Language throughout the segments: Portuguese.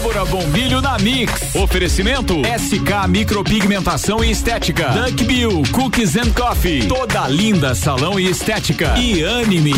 Débora Bombilho na Mix. Oferecimento SK Micropigmentação e Estética. Duck Bill Cookies and Coffee. Toda linda salão e estética. E anime.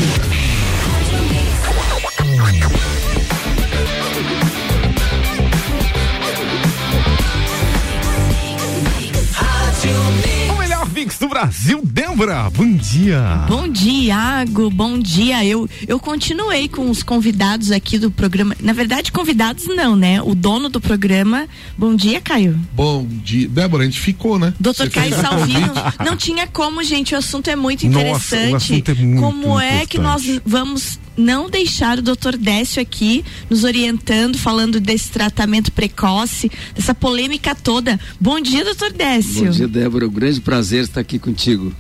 Mix do Brasil, Débora. Bom dia. Bom dia, Iago. Bom dia. Eu eu continuei com os convidados aqui do programa. Na verdade, convidados não, né? O dono do programa. Bom dia, Caio. Bom dia. Débora, a gente ficou, né? Doutor Caio Salvino. Não tinha como, gente. O assunto é muito interessante. Nossa, o assunto é muito como é importante. que nós vamos não deixar o doutor Décio aqui nos orientando, falando desse tratamento precoce, dessa polêmica toda. Bom dia, doutor Décio. Bom dia, Débora. Um grande prazer estar aqui contigo.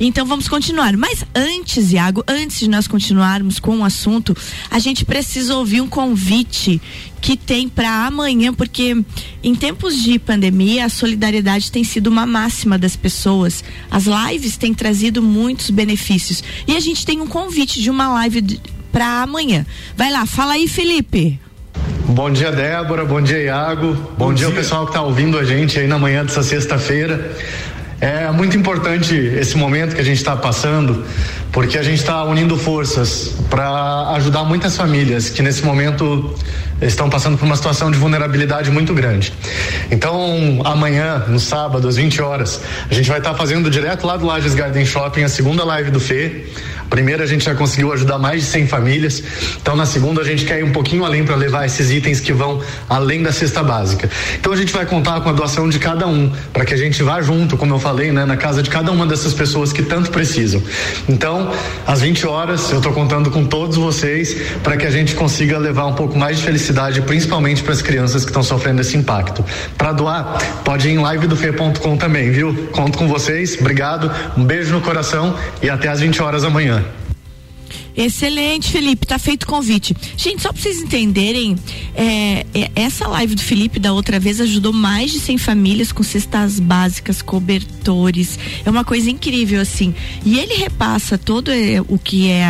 Então vamos continuar. Mas antes, Iago, antes de nós continuarmos com o assunto, a gente precisa ouvir um convite que tem para amanhã, porque em tempos de pandemia a solidariedade tem sido uma máxima das pessoas. As lives têm trazido muitos benefícios e a gente tem um convite de uma live para amanhã. Vai lá, fala aí, Felipe. Bom dia, Débora. Bom dia, Iago. Bom, Bom dia, dia, pessoal que está ouvindo a gente aí na manhã dessa sexta-feira. É muito importante esse momento que a gente está passando, porque a gente está unindo forças para ajudar muitas famílias que nesse momento estão passando por uma situação de vulnerabilidade muito grande. Então, amanhã, no sábado, às 20 horas, a gente vai estar tá fazendo direto lá do Lages Garden Shopping a segunda live do FE Primeiro a gente já conseguiu ajudar mais de 100 famílias. Então na segunda a gente quer ir um pouquinho além para levar esses itens que vão além da cesta básica. Então a gente vai contar com a doação de cada um para que a gente vá junto, como eu falei, né, na casa de cada uma dessas pessoas que tanto precisam. Então, às 20 horas, eu estou contando com todos vocês para que a gente consiga levar um pouco mais de felicidade, principalmente para as crianças que estão sofrendo esse impacto. Para doar, pode ir em livedofe.com também, viu? Conto com vocês. Obrigado. Um beijo no coração e até às 20 horas amanhã. Excelente, Felipe. Tá feito o convite. Gente, só para vocês entenderem, é, é, essa live do Felipe da outra vez ajudou mais de 100 famílias com cestas básicas, cobertores. É uma coisa incrível, assim. E ele repassa todo é, o que é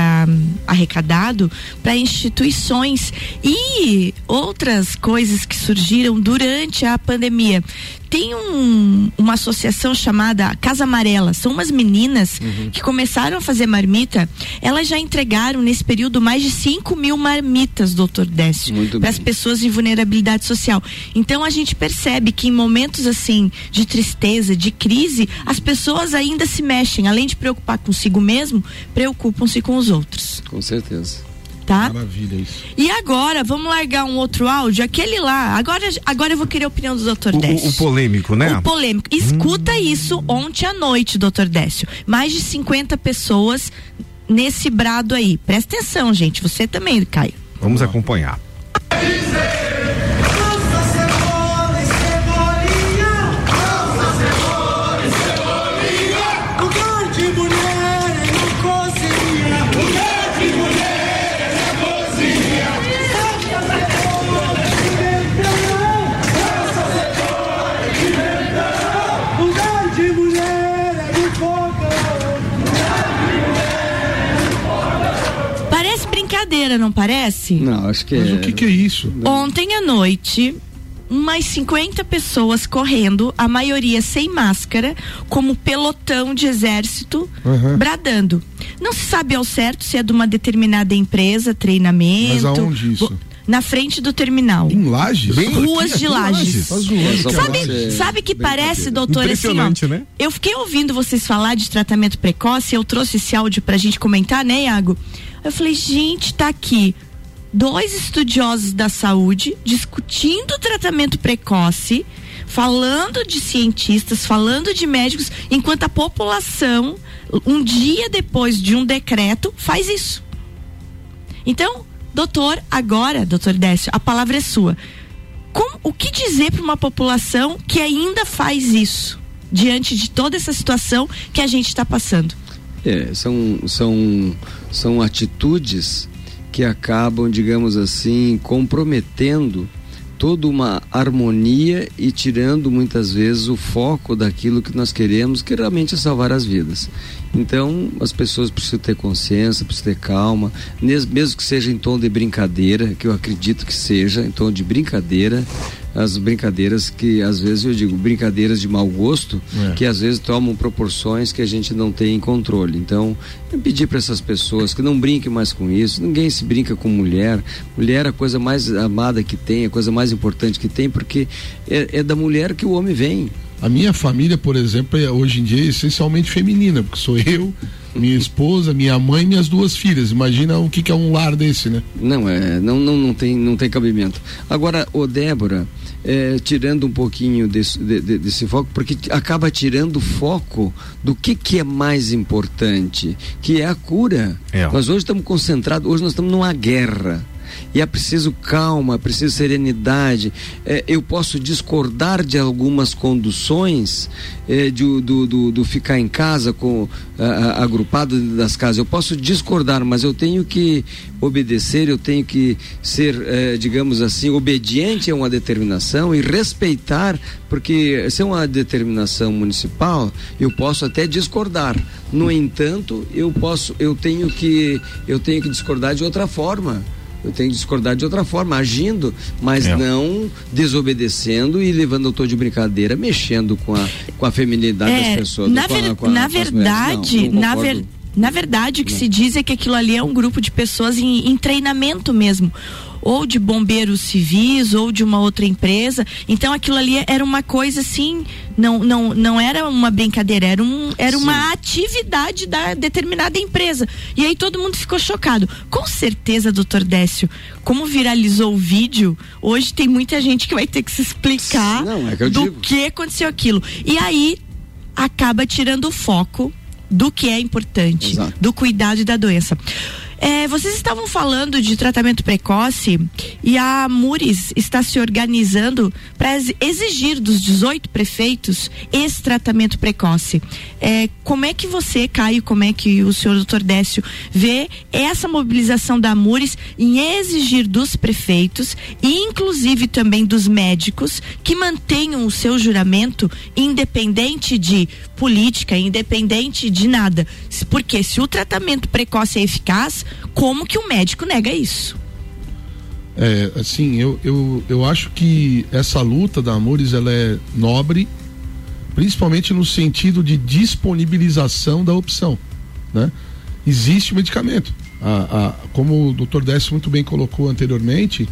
arrecadado para instituições e outras coisas que surgiram durante a pandemia tem um, uma associação chamada Casa Amarela. São umas meninas uhum. que começaram a fazer marmita. Elas já entregaram nesse período mais de 5 mil marmitas, doutor Décio, para as pessoas em vulnerabilidade social. Então a gente percebe que em momentos assim de tristeza, de crise, as pessoas ainda se mexem. Além de preocupar consigo mesmo, preocupam-se com os outros. Com certeza tá? Maravilha isso. E agora, vamos largar um outro áudio, aquele lá. Agora, agora eu vou querer a opinião do Dr. O, Décio. O, polêmico, né? O polêmico. Escuta hum. isso ontem à noite, Dr. Décio. Mais de 50 pessoas nesse brado aí. Presta atenção, gente. Você também, Caio. Vamos acompanhar. Não parece? Não, acho que Mas é. o que, que é isso? Ontem à noite, umas 50 pessoas correndo, a maioria sem máscara, como pelotão de exército, uhum. bradando. Não se sabe ao certo se é de uma determinada empresa, treinamento. Mas aonde isso? na frente do terminal. Em Lages? Bem Ruas aqui, de Lages. Lages. Sabe, sabe que parece, doutor, assim, ó, né? eu fiquei ouvindo vocês falar de tratamento precoce, eu trouxe esse áudio pra gente comentar, né, Iago? Eu falei, gente, tá aqui dois estudiosos da saúde discutindo tratamento precoce, falando de cientistas, falando de médicos, enquanto a população, um dia depois de um decreto, faz isso. Então, doutor, agora, doutor Décio, a palavra é sua. O que dizer para uma população que ainda faz isso, diante de toda essa situação que a gente está passando? É, são, são, são atitudes que acabam, digamos assim, comprometendo toda uma harmonia e tirando muitas vezes o foco daquilo que nós queremos, que realmente é salvar as vidas. Então, as pessoas precisam ter consciência, precisam ter calma, mesmo que seja em tom de brincadeira, que eu acredito que seja, em tom de brincadeira, as brincadeiras que às vezes eu digo brincadeiras de mau gosto é. que às vezes tomam proporções que a gente não tem controle então eu pedir para essas pessoas que não brinquem mais com isso ninguém se brinca com mulher mulher é a coisa mais amada que tem a coisa mais importante que tem porque é, é da mulher que o homem vem a minha família, por exemplo, é, hoje em dia é essencialmente feminina, porque sou eu, minha esposa, minha mãe e minhas duas filhas. Imagina o que, que é um lar desse, né? Não, é, não, não, não, tem, não tem cabimento. Agora, o Débora, é, tirando um pouquinho desse, de, de, desse foco, porque acaba tirando o foco do que, que é mais importante, que é a cura. É. Nós hoje estamos concentrados, hoje nós estamos numa guerra e é preciso calma, é preciso serenidade. É, eu posso discordar de algumas conduções é, de, do, do, do, ficar em casa com agrupado das casas. Eu posso discordar, mas eu tenho que obedecer, eu tenho que ser, é, digamos assim, obediente a uma determinação e respeitar, porque se é uma determinação municipal, eu posso até discordar. No entanto, eu posso, eu tenho que, eu tenho que discordar de outra forma eu tenho que discordar de outra forma, agindo, mas é. não desobedecendo e levando o tom de brincadeira, mexendo com a, com a feminilidade é, das pessoas. Na, ver, a, a, na verdade, não, não na verdade. Na verdade, o que não. se diz é que aquilo ali é um grupo de pessoas em, em treinamento mesmo ou de bombeiros civis ou de uma outra empresa. Então aquilo ali era uma coisa assim, não não não era uma brincadeira, era um era Sim. uma atividade da determinada empresa. E aí todo mundo ficou chocado. Com certeza, doutor Décio, como viralizou o vídeo, hoje tem muita gente que vai ter que se explicar não, é que do digo. que aconteceu aquilo. E aí acaba tirando o foco do que é importante, Exato. do cuidado da doença. É, vocês estavam falando de tratamento precoce e a Mures está se organizando para exigir dos 18 prefeitos esse tratamento precoce. É, como é que você, Caio, como é que o senhor doutor Décio vê essa mobilização da Mures em exigir dos prefeitos e inclusive também dos médicos que mantenham o seu juramento independente de política, independente de nada? Porque se o tratamento precoce é eficaz, como que o médico nega isso? É, assim, eu, eu, eu acho que essa luta da Amores ela é nobre, principalmente no sentido de disponibilização da opção, né? Existe medicamento. A, a, como o Dr. Décio muito bem colocou anteriormente,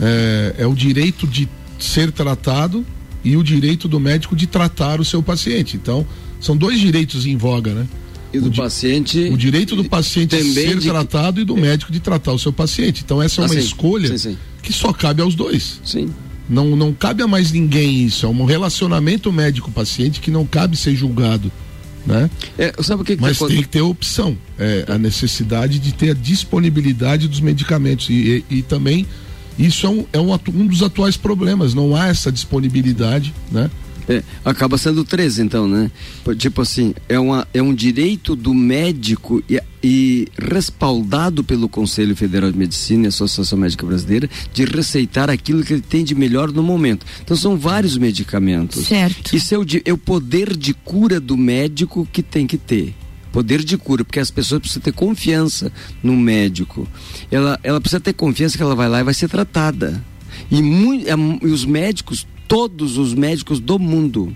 é, é o direito de ser tratado e o direito do médico de tratar o seu paciente. Então, são dois direitos em voga, né? E do o paciente. O direito do paciente ser de... tratado e do médico de tratar o seu paciente. Então, essa é uma ah, escolha sim, sim. que só cabe aos dois. Sim. Não, não cabe a mais ninguém isso. É um relacionamento médico-paciente que não cabe ser julgado. Né? É, sabe o que, que Mas tem que ter opção. É, a necessidade de ter a disponibilidade dos medicamentos. E, e, e também isso é, um, é um, um dos atuais problemas. Não há essa disponibilidade, né? É, acaba sendo 13, então, né? Tipo assim, é, uma, é um direito do médico e, e respaldado pelo Conselho Federal de Medicina e Associação Médica Brasileira de receitar aquilo que ele tem de melhor no momento. Então são vários medicamentos. Certo. Isso é o, é o poder de cura do médico que tem que ter poder de cura, porque as pessoas precisam ter confiança no médico. Ela, ela precisa ter confiança que ela vai lá e vai ser tratada. E, muito, e os médicos todos os médicos do mundo,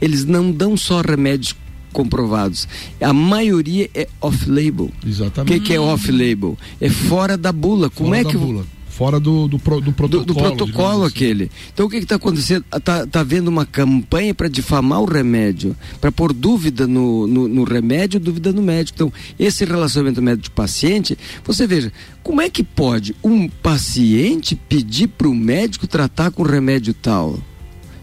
eles não dão só remédios comprovados. A maioria é off-label. Exatamente. O que, que, é off-label? É fora da bula. Como fora é que bula. Fora do, do, do protocolo. Do, do protocolo assim. aquele. Então o que está acontecendo? Está tá vendo uma campanha para difamar o remédio, para pôr dúvida no, no, no, remédio, dúvida no médico. Então, esse relacionamento médico-paciente, você veja, como é que pode um paciente pedir para o médico tratar com remédio tal?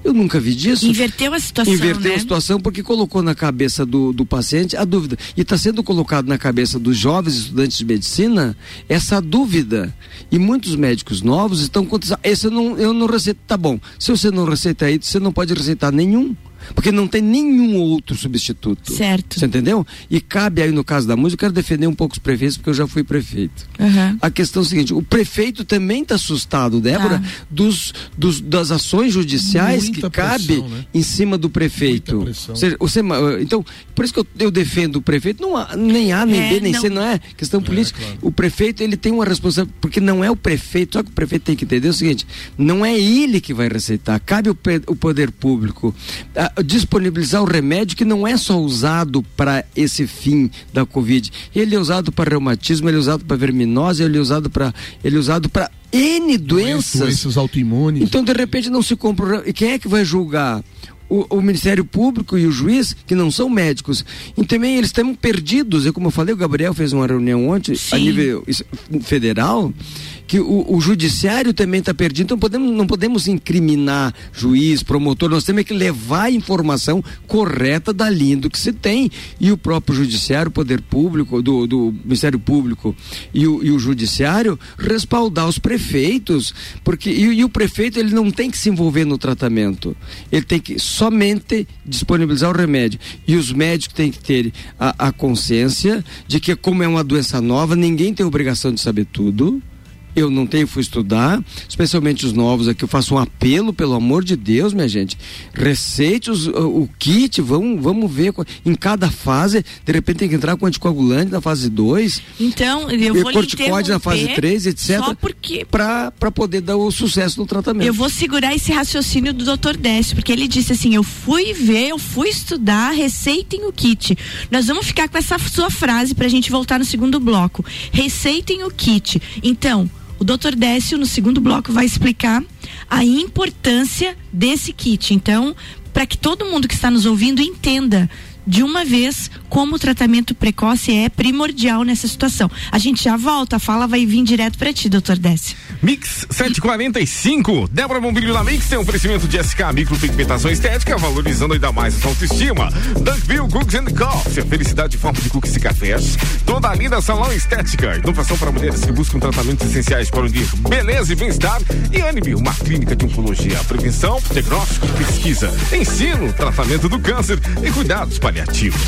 Eu nunca vi disso. Inverteu a situação. Inverteu né? a situação porque colocou na cabeça do, do paciente a dúvida. E está sendo colocado na cabeça dos jovens estudantes de medicina essa dúvida. E muitos médicos novos estão contando. Esse eu não, eu não receito. Tá bom. Se você não receita aí, você não pode receitar nenhum. Porque não tem nenhum outro substituto. Certo. Você entendeu? E cabe aí, no caso da música, eu quero defender um pouco os prefeitos, porque eu já fui prefeito. Uhum. A questão é a seguinte: o prefeito também está assustado, Débora, Tá. dos, dos- das ações judiciais Muita que cabe pressão, né? em cima do prefeito. Muita pressão. Ou seja, você, então, por isso que eu, eu defendo o prefeito, não há, nem A, nem É, B, nem não- C, não é questão política. claro. O prefeito, ele tem uma responsabilidade, porque não é o prefeito, só que o prefeito tem que entender o seguinte: não é ele que vai receitar, cabe o, o poder público ah, disponibilizar o remédio que não é só usado para esse fim da Covid. Ele é usado para reumatismo, ele é usado para verminose, ele é usado para ele é usado para N doenças. Doenças autoimunes. Então, de repente, não se compra. E quem é que vai julgar? O, o Ministério Público e o juiz, que não são médicos. E também eles estão perdidos. E como eu falei, o Gabriel fez uma reunião ontem, a Sim. nível is- federal, que o, o judiciário também está perdido. Então podemos, não podemos incriminar juiz, promotor, nós temos que levar a informação correta da linha do que se tem. E o próprio judiciário, o poder público, do, do Ministério Público e o, e o judiciário respaldar os prefeitos, porque e, e o prefeito ele não tem que se envolver no tratamento, ele tem que somente disponibilizar o remédio e os médicos têm que ter a, a consciência de que como é uma doença nova, ninguém tem obrigação de saber tudo. Eu não tenho, fui estudar, especialmente os novos aqui. Eu faço um apelo, pelo amor de Deus, minha gente. Receite os- o, o kit, vamos, vamos ver. Em cada fase, de repente tem que entrar com anticoagulante na fase 2, Então, eu vou lhe corticóide na fase interromper 3, etc. Só porque Para poder dar o sucesso no tratamento. Eu vou segurar esse raciocínio do Dr. Décio, porque ele disse assim: eu fui ver, eu fui estudar, receitem o kit. Nós vamos ficar com essa sua frase pra gente voltar no segundo bloco. Receitem o kit. Então, o Dr. Décio, no segundo bloco, vai explicar a importância desse kit. Então, para que todo mundo que está nos ouvindo entenda de uma vez como o tratamento precoce é primordial nessa situação. A gente já volta, a fala vai vir direto para ti, doutor Décio. Mix 745. Débora Bombilho na Mix tem um oferecimento de SK Micropigmentação Estética, valorizando ainda mais a sua autoestima. Dunkville Cooks and Coffee, a felicidade em forma de cookies e cafés. Toda linda salão estética, inovação para mulheres que buscam tratamentos essenciais para unir beleza e bem-estar. E Anime, uma clínica de oncologia, prevenção, diagnóstico, pesquisa, ensino, tratamento do câncer e cuidados paliativos.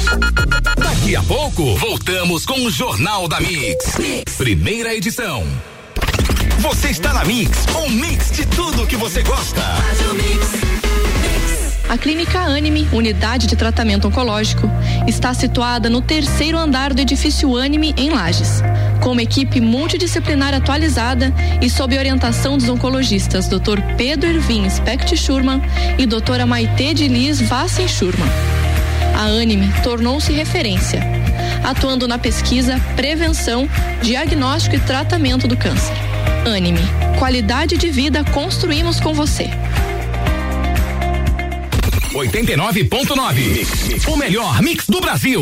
Daqui a pouco, voltamos com o Jornal da mix. Primeira edição. Você está na Mix, um mix de tudo que você gosta. A Clínica Anime, unidade de tratamento oncológico, está situada no terceiro andar do edifício Anime, em Lages. Com uma equipe multidisciplinar atualizada e sob orientação dos oncologistas Dr. Pedro Ervin Specht Schurman e doutora Maite de Liz Vassen Schurman. A Anime tornou-se referência, atuando na pesquisa, prevenção, diagnóstico e tratamento do câncer. Anime, qualidade de vida construímos com você. 89.9. O melhor mix do Brasil.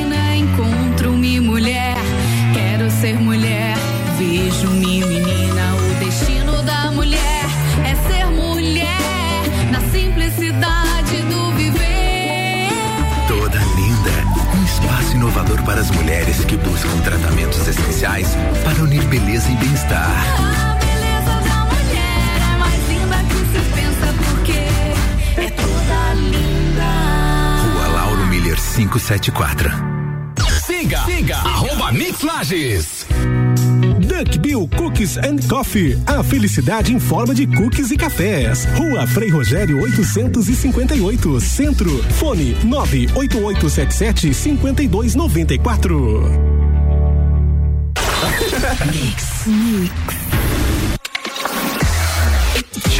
as mulheres que buscam tratamentos essenciais para unir beleza e bem-estar. A beleza da mulher é mais linda que se pensa porque é toda linda. Rua Lauro Miller 574. Siga, siga, arroba Mix Lages. Duck Bill Cookies and Coffee. A felicidade em forma de cookies e cafés. Rua Frei Rogério 858, Centro. Fone 98877 5294.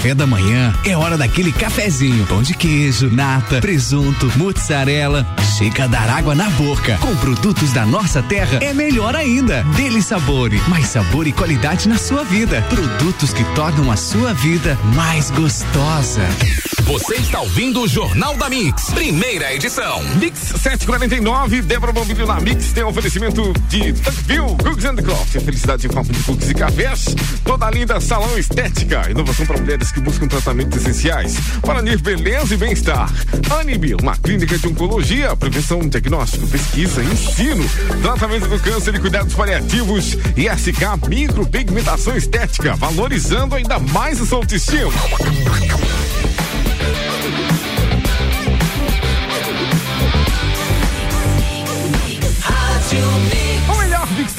Café da manhã é hora daquele cafezinho. Pão de queijo, nata, presunto, mussarela. Chega a dar água na boca. Com produtos da nossa terra é melhor ainda. Dele Sabore, mais sabor e qualidade na sua vida. Produtos que tornam a sua vida mais gostosa. Você está ouvindo o Jornal da Mix, primeira edição. Mix 749, Débora Bombilho na Mix tem oferecimento de Duckville Cooks and Coffee. Felicidade em forma de cookies e cafés. Toda linda salão estética. Inovação para mulheres que buscam tratamentos essenciais para beleza e bem-estar. Anibio, uma clínica de oncologia, prevenção, diagnóstico, pesquisa, ensino, tratamento do câncer e cuidados paliativos. E SK Micropigmentação Estética, valorizando ainda mais a sua autoestima.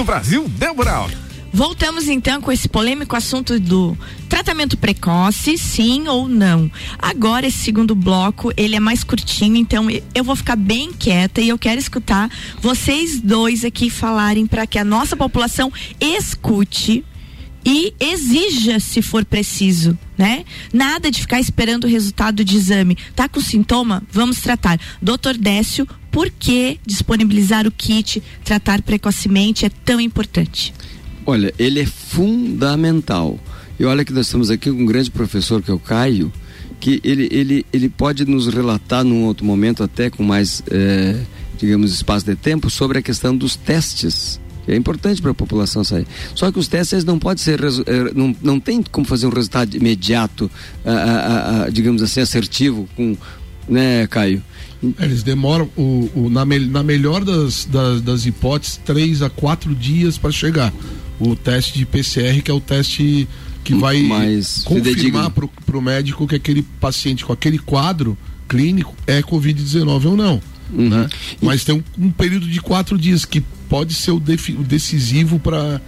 Do Brasil, Débora. Voltamos então com esse polêmico assunto do tratamento precoce, sim ou não. Agora esse segundo bloco, ele é mais curtinho, então eu vou ficar bem quieta e eu quero escutar vocês dois aqui falarem para que a nossa população escute e exija se for preciso, né? Nada de ficar esperando o resultado de exame. Tá com sintoma? Vamos tratar. Doutor Décio, por que disponibilizar o kit, tratar precocemente é tão importante? Olha, ele é fundamental. E olha que nós estamos aqui com um grande professor que é o Caio, que ele, ele, ele pode nos relatar num outro momento, até com mais, eh, digamos, espaço de tempo, sobre a questão dos testes. É importante para a população sair. Só que os testes não podem ser, eh, não, não tem como fazer um resultado imediato, ah, ah, ah, digamos assim, assertivo, com, né, Caio? Eles demoram, o, o- na, me- na melhor das, das, das hipóteses, três a quatro dias para chegar. O teste de PCR, que é o teste que vai Mais confirmar para o médico que aquele paciente com aquele quadro clínico é Covid-19 ou não. Uhum. Né? Mas tem um, um período de quatro dias que pode ser o, o decisivo para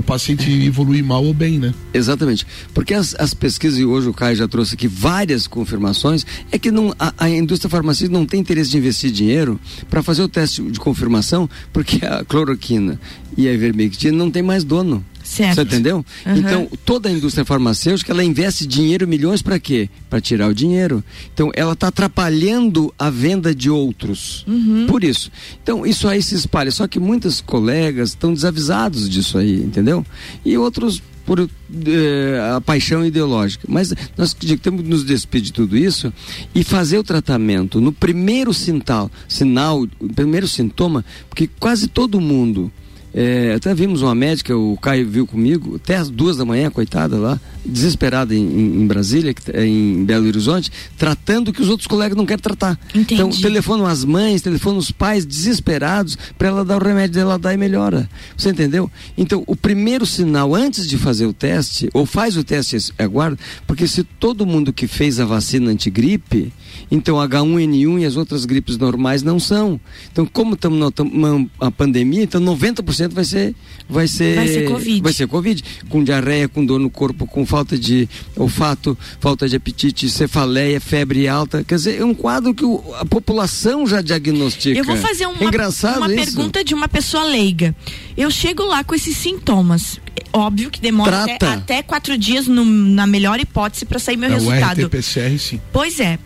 o paciente evoluir mal ou bem, né? Exatamente. Porque as, as pesquisas, e hoje o Caio já trouxe aqui várias confirmações, é que não, a, a indústria farmacêutica não tem interesse de investir dinheiro para fazer o teste de confirmação, porque a cloroquina e a ivermectina não tem mais dono. Certo. Você entendeu? Aham. Então, toda a indústria farmacêutica, ela investe dinheiro, milhões para quê? Para tirar o dinheiro. Então, ela está atrapalhando a venda de outros. Por isso. Então, isso aí se espalha. Só que muitos colegas estão desavisados disso aí, entendeu? E outros por eh, a paixão ideológica. Mas nós temos que nos despedir de tudo isso e fazer o tratamento no primeiro sinal, sinal, primeiro sintoma, porque quase todo mundo é, até vimos uma médica, o Caio viu comigo, até às duas da manhã, coitada lá, desesperada em, em- Brasília, tá- em Belo Horizonte, tratando o que os outros colegas não querem tratar. Entendi. Então, telefonam as mães, telefonam os pais desesperados para ela dar o remédio dela dar e melhora. Você entendeu? Então, o primeiro sinal antes de fazer o teste, ou faz o teste e aguarda, porque se todo mundo que fez a vacina antigripe, então H1N1 e as outras gripes normais não são. Então, como estamos numa pandemia, então 90% vai ser vai ser Vai ser Covid. vai ser Covid, com diarreia, com dor no corpo, com falta de olfato, falta de apetite, cefaleia, febre alta. Quer dizer, é um quadro que o- a população já diagnostica. Eu vou fazer uma, É engraçado uma pergunta de uma pessoa leiga. Eu chego lá com esses sintomas. Óbvio que demora até, até quatro dias, no- na melhor hipótese, para sair meu é, o resultado. RT-PCR, sim. Pois é.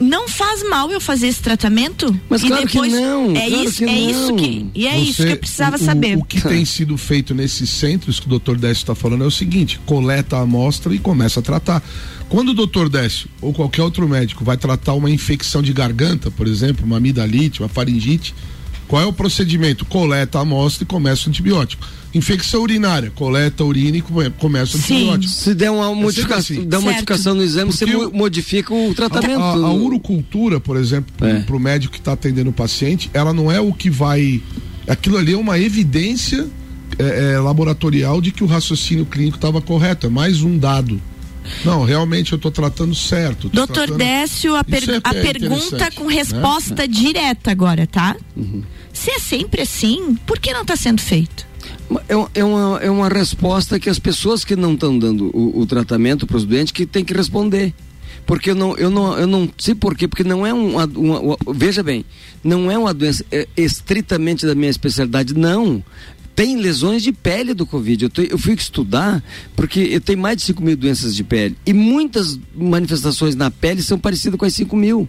Não faz mal eu fazer esse tratamento? Mas e claro que depois não, É claro isso, que é isso não. que e é isso Você- que eu precisava o- saber. O, que tem sido feito nesses centros que o doutor Décio está falando é o seguinte: coleta a amostra e começa a tratar. Quando o doutor Décio ou qualquer outro médico vai tratar uma infecção de garganta, por exemplo, uma amidalite, uma faringite, qual é o procedimento? Coleta a amostra e começa o antibiótico. Infecção urinária, coleta a urina e come- começa o antibiótico. Se der uma, É modificação, assim. der uma modificação no exame, você Porque mo- modifica o tratamento. A, a, a urocultura, por exemplo, para o médico que está atendendo o paciente, ela não é o que vai. Aquilo ali é uma evidência é, é, laboratorial de que o raciocínio clínico estava correto. É mais um dado. Não, realmente eu estou tratando certo. tô Doutor tratando- Décio, a, per- Isso é- a é pergunta com né? resposta direta agora, tá? Se é sempre assim, por que não está sendo feito? É, é uma, é uma resposta que as pessoas que não estão dando o, o tratamento para os doentes que tem que responder. Porque eu não, eu não, eu não sei por quê, porque não é uma, uma- uma- Veja bem, não é uma doença é, estritamente da minha especialidade, não. Tem lesões de pele do Covid. Eu, te- eu fui estudar porque eu tenho mais de 5 mil doenças de pele. E muitas manifestações na pele são parecidas com as 5 mil.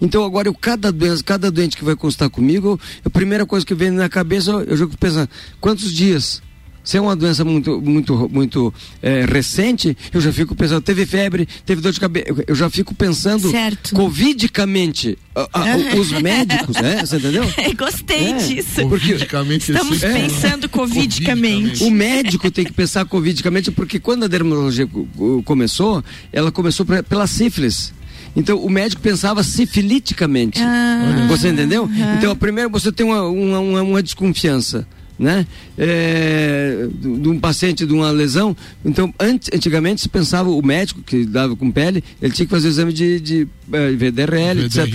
Então agora eu cada doença, cada doente que vai consultar comigo, eu- a primeira coisa que vem na cabeça, eu, fico pensando, quantos dias? Se é uma doença muito, muito, muito eh, recente, eu já fico pensando, teve febre, teve dor de cabeça, eu- já fico pensando Certo. covidicamente. a- a- os médicos, né? Você entendeu? Gostei É, disso. porque- Estamos É. pensando covidicamente. O médico tem que pensar covidicamente, porque quando a dermatologia co- co- começou, ela começou pra- pela sífilis. Então o médico pensava sifiliticamente. Ah. Você entendeu? Então, primeiro você tem uma, uma, uma- uma desconfiança. Né? É, de de um paciente de uma lesão. Então, antes, antigamente se pensava, o médico que dava com pele, ele tinha que fazer o exame de, de eh, VDRL, etc.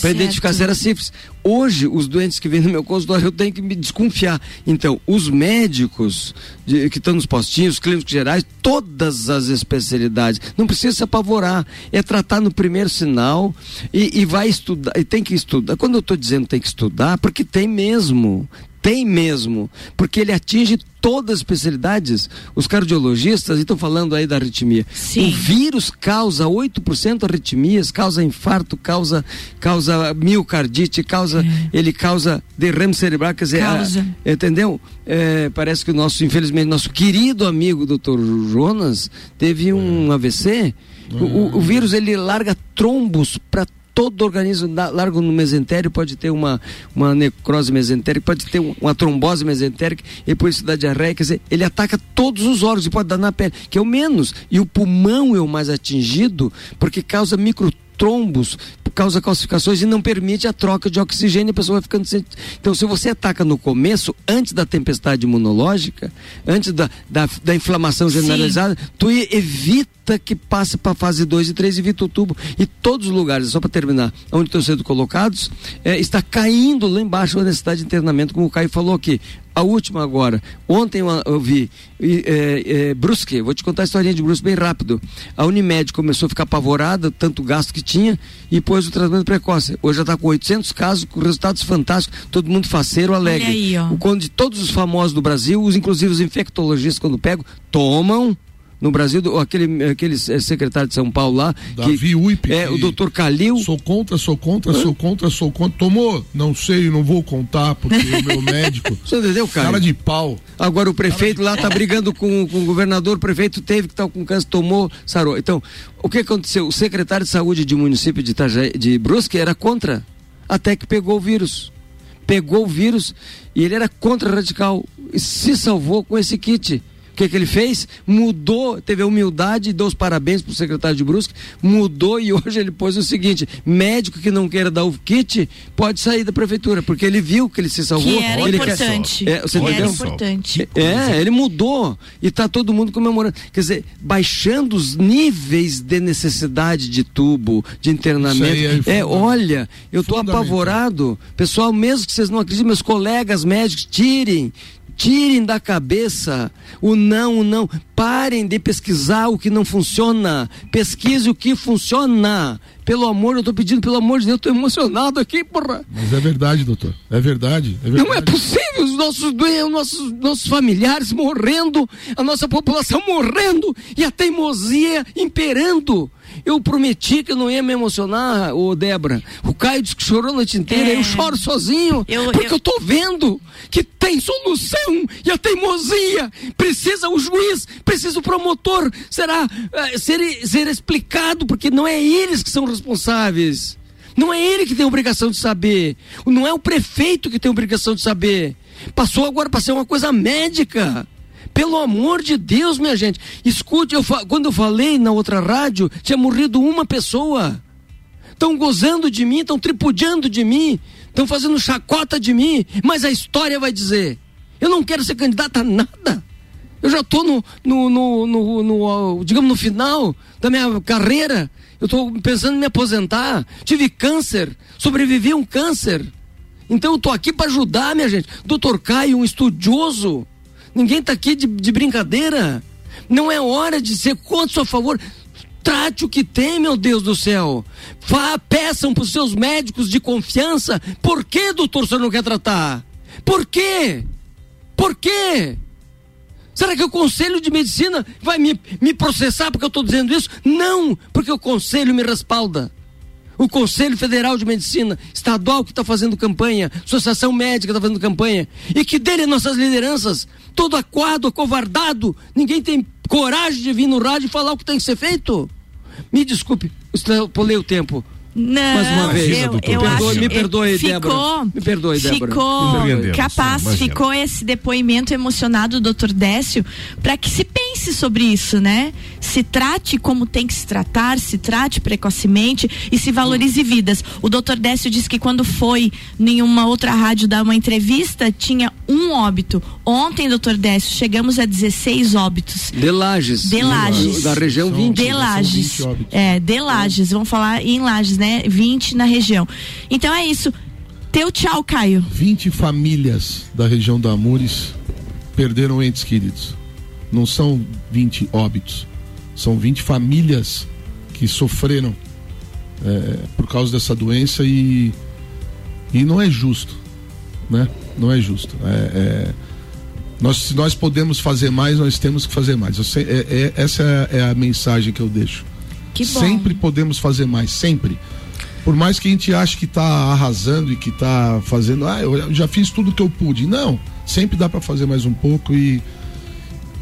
Para identificar se era sífilis. Hoje, os doentes que vêm no meu consultório, eu tenho que me desconfiar. Então, os médicos de- que estão nos postinhos, os clínicos gerais, todas as especialidades, não precisa se apavorar. É tratar no primeiro sinal e, e vai estudar, e tem que estudar. Quando eu estou dizendo tem que estudar, porque tem mesmo. Tem mesmo, porque ele atinge todas as especialidades. Os cardiologistas estão falando aí da arritmia. O vírus causa 8% arritmias, causa infarto, causa, causa miocardite, causa, ele causa derrame cerebral, quer dizer, Causa. a- entendeu? É, parece que o nosso, infelizmente, nosso querido amigo doutor Jonas teve um AVC. O, o- o vírus ele larga trombos para todo organismo, larga no mesentério, pode ter uma, uma necrose mesentérica, pode ter um- uma trombose mesentérica, e por isso dá diarreia, quer dizer, ele ataca todos os órgãos e pode dar na pele, que é o menos. E o pulmão é o mais atingido, porque causa microtrombos, causa calcificações e não permite a troca de oxigênio, a pessoa vai ficando sem... Então, se você ataca no começo, antes da tempestade imunológica, antes da, da, da inflamação generalizada, tu e- que passe para fase 2 e 3, evita o tubo. E todos os lugares, só para terminar, onde estão sendo colocados, eh, está caindo lá embaixo a necessidade de internamento, como o Caio falou aqui. A última agora. Ontem eu, eu vi e, é, é, Brusque, vou te contar a historinha de Brusque bem rápido. A Unimed começou a ficar apavorada, tanto gasto que tinha, e pôs o tratamento precoce. Hoje já está com 800 casos, com resultados fantásticos, todo mundo faceiro, alegre. Aí. O quando de todos os famosos do Brasil, os, inclusive os infectologistas, quando pegam, tomam. No Brasil, aquele, aquele eh, secretário de São Paulo lá, Davi Uip, é, o doutor Calil. Sou contra, sou contra, sou contra, sou contra. Tomou? Não sei, não vou contar, porque o meu médico. Você entendeu, cara? Cara de pau. Agora o prefeito lá tá brigando com, com o governador, o prefeito teve que estar com câncer, tomou, sarou. Então, o que aconteceu? O secretário de saúde de município de, Itajaí, de Brusque era contra, até que pegou o vírus. Pegou o vírus e ele era contra radical e se salvou com esse kit. O que, que ele fez? Mudou, teve a humildade deu os parabéns pro secretário de Brusque, mudou e hoje ele pôs o seguinte: médico que não queira dar o kit pode sair da prefeitura, porque ele viu que ele se salvou. Que era ele importante. É, você Que era entendeu? importante. É, ele mudou e tá todo mundo comemorando. Quer dizer, baixando os níveis de necessidade de tubo, de internamento. É é, olha, eu tô Fundamental. apavorado. Pessoal, mesmo que vocês não acreditem, meus colegas médicos, tirem. Tirem da cabeça o não, o não. Parem de pesquisar o que não funciona. Pesquise o que funciona. Pelo amor, eu tô pedindo, pelo amor de Deus, eu tô emocionado aqui, porra. Mas é verdade, doutor. É verdade. É verdade. Não é possível os nossos doentes, nossos, nossos familiares morrendo, a nossa população morrendo e a teimosia imperando. Eu prometi que não ia me emocionar, ô Débora. O Caio disse que chorou a noite inteira, É. eu choro sozinho. Eu- porque eu- eu... tô vendo que tem solução e a teimosia precisa o juiz, precisa o promotor, será eh, ser, ser explicado, porque não é eles que são responsáveis. Não é ele que tem obrigação de saber. Não é o prefeito que tem obrigação de saber. Passou agora para ser uma coisa médica. Pelo amor de Deus, minha gente. Escute, eu quando eu falei na outra rádio, tinha morrido uma pessoa. Estão gozando de mim, estão tripudiando de mim, estão fazendo chacota de mim, mas a história vai dizer: eu não quero ser candidata a nada. Eu já estou no, no, no, no- no, digamos, no final da minha carreira. Eu estou pensando em me aposentar. Tive câncer, sobrevivi a um câncer. Então eu tô aqui para ajudar, minha gente. Doutor Caio, um estudioso. Ninguém tá aqui de, de brincadeira. Não é hora de ser contra seu favor. Trate o que tem, meu Deus do céu. Vá, peçam para os seus médicos de confiança. Por que, doutor, o senhor não quer tratar? Por quê? Por quê? Será que o Conselho de Medicina vai me, me processar porque eu estou dizendo isso? Não, porque o Conselho me respalda. O Conselho Federal de Medicina Estadual que está fazendo campanha, Associação Médica está fazendo campanha, e que dele nossas lideranças, todo aquado, acovardado, ninguém tem coragem de vir no rádio e falar o que tem que ser feito. Me desculpe, extrapolei o tempo. Não, Mais uma vez, eu, doutor. eu Perdoe, acho, me perdoe, ficou, Débora. Me perdoe, Débora. Ficou capaz, sim, ficou esse depoimento emocionado do Dr. Décio para que se pense sobre isso, né? Se trate como tem que se tratar, se trate precocemente e se valorize vidas. O Dr. Décio disse que quando foi em uma outra rádio dar uma entrevista, tinha um óbito. Ontem, Dr. Décio, chegamos a 16 óbitos. De Lages. De Lages. Da região 20. De Lages. É, de Lages. Vamos falar em Lages, né? 20 na região. Então é isso. Teu tchau, Caio. 20 famílias da região da Amores perderam entes queridos. Não são 20 óbitos. São 20 famílias que sofreram é, por causa dessa doença e, e não é justo. Né? Não é justo. É, é, nós, se nós podemos fazer mais, nós temos que fazer mais. Sei- é- é- essa é a, mensagem que eu deixo. Sempre podemos fazer mais, sempre. Por mais que a gente ache que está arrasando e que está fazendo, ah, eu já fiz tudo que eu pude. Não, sempre dá para fazer mais um pouco e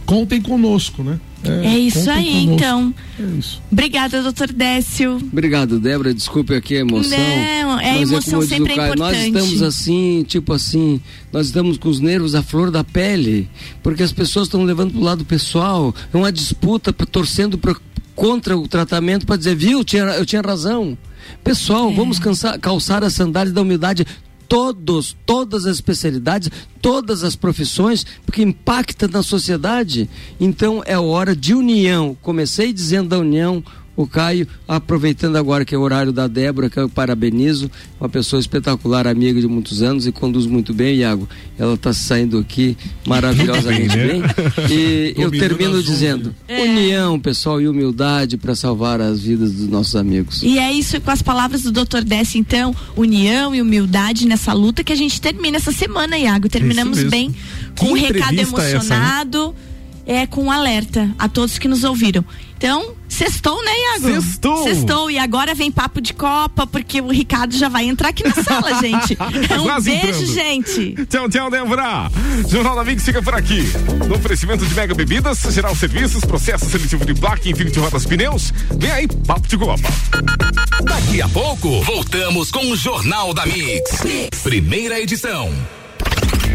contem conosco, né? É, isso contem aí, conosco. então. É isso. Obrigada, doutor Décio. Obrigado, Débora. Desculpe aqui a emoção. Não, é, a Mas emoção diz sempre é Caio, Nós importante. estamos assim, tipo assim, nós estamos com os nervos à flor da pele, porque as pessoas estão levando pro lado pessoal. É uma disputa, torcendo pra- contra o tratamento para dizer, viu, eu tinha, eu tinha razão. Pessoal, vamos cansar- calçar as sandálias da humildade. Todos, todas as especialidades, todas as profissões, porque impacta na sociedade. Então é hora de união. Comecei dizendo da união, o Caio, aproveitando agora que é o horário da Débora, que eu parabenizo, uma pessoa espetacular, amiga de muitos anos e conduz muito bem, Iago. Ela está saindo aqui maravilhosamente bem. E eu termino dizendo: união, pessoal, e humildade para salvar as vidas dos nossos amigos. E é isso com as palavras do Dr. Décio, então, união e humildade nessa luta que a gente termina essa semana, Iago. Terminamos mesmo. bem com um recado essa, né? emocionado, é com um alerta a todos que nos ouviram. Então, sextou, né, Iago? Sextou. Sextou. E agora vem papo de Copa, porque o Ricardo já vai entrar aqui na sala, gente. Um Quase beijo, entrando. gente. Tchau, tchau, Débora. Jornal da Mix fica por aqui. No oferecimento de Mega Bebidas, Geral Serviços, Processo Seletivo de Placa, Infinity Rodas Pneus. Vem aí, papo de Copa. Daqui a pouco, voltamos com o Jornal da Mix. Primeira edição.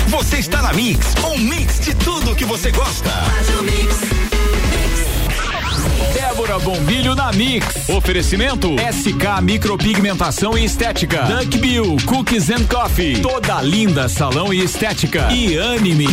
Você está na Mix, um mix de tudo que você gosta. Débora Bombilho na Mix. Oferecimento SK Micropigmentação e Estética. Duck Bill Cookies and Coffee. Toda linda salão e estética. E Anime.